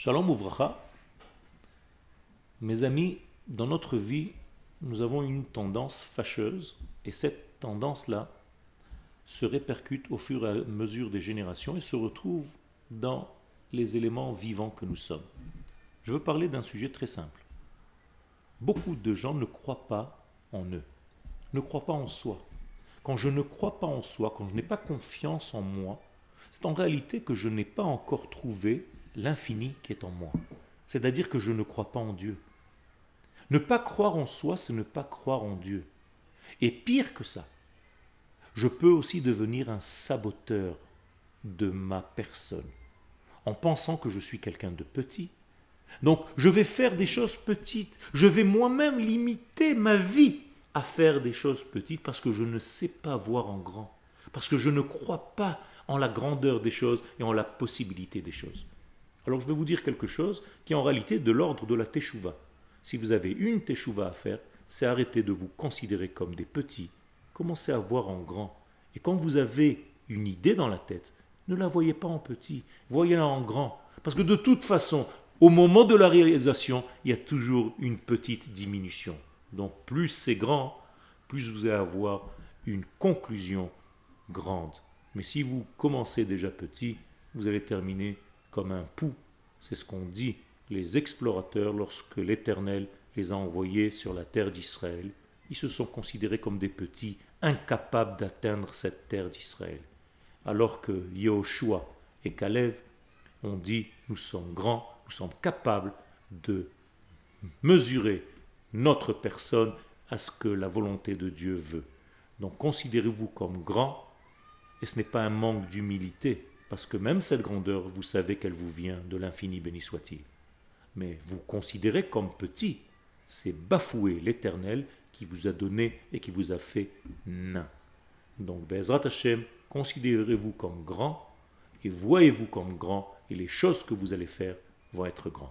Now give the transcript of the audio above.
Shalom Ouvracha. Mes amis, dans notre vie, nous avons une tendance fâcheuse, et cette tendance-là se répercute au fur et à mesure des générations et se retrouve dans les éléments vivants que nous sommes. Je veux parler d'un sujet très simple. Beaucoup de gens ne croient pas en eux, ne croient pas en soi. Quand je ne crois pas en soi, quand je n'ai pas confiance en moi, c'est en réalité que je n'ai pas encore trouvé l'infini qui est en moi. C'est-à-dire que je ne crois pas en Dieu. Ne pas croire en soi, c'est ne pas croire en Dieu. Et pire que ça, je peux aussi devenir un saboteur de ma personne, en pensant que je suis quelqu'un de petit. Donc je vais faire des choses petites, je vais moi-même limiter ma vie à faire des choses petites parce que je ne sais pas voir en grand, parce que je ne crois pas en la grandeur des choses et en la possibilité des choses. Alors je vais vous dire quelque chose qui est en réalité de l'ordre de la teshuva. Si vous avez une teshuva à faire, c'est arrêter de vous considérer comme des petits, commencez à voir en grand. Et quand vous avez une idée dans la tête, ne la voyez pas en petit, voyez-la en grand. Parce que de toute façon, au moment de la réalisation, il y a toujours une petite diminution. Donc plus c'est grand, plus vous allez avoir une conclusion grande. Mais si vous commencez déjà petit, vous allez terminer comme un pou. C'est ce qu'ont dit les explorateurs lorsque l'Éternel les a envoyés sur la terre d'Israël. Ils se sont considérés comme des petits, incapables d'atteindre cette terre d'Israël. Alors que Yahushua et Caleb ont dit nous sommes grands, nous sommes capables de mesurer notre personne à ce que la volonté de Dieu veut. Donc considérez-vous comme grand, et ce n'est pas un manque d'humilité, parce que même cette grandeur, vous savez qu'elle vous vient de l'infini, béni soit-il. Mais vous considérez comme petit, c'est bafouer l'éternel qui vous a donné et qui vous a fait nain. Donc, Bezrat Hashem, considérez-vous comme grand et voyez-vous comme grand et les choses que vous allez faire vont être grandes.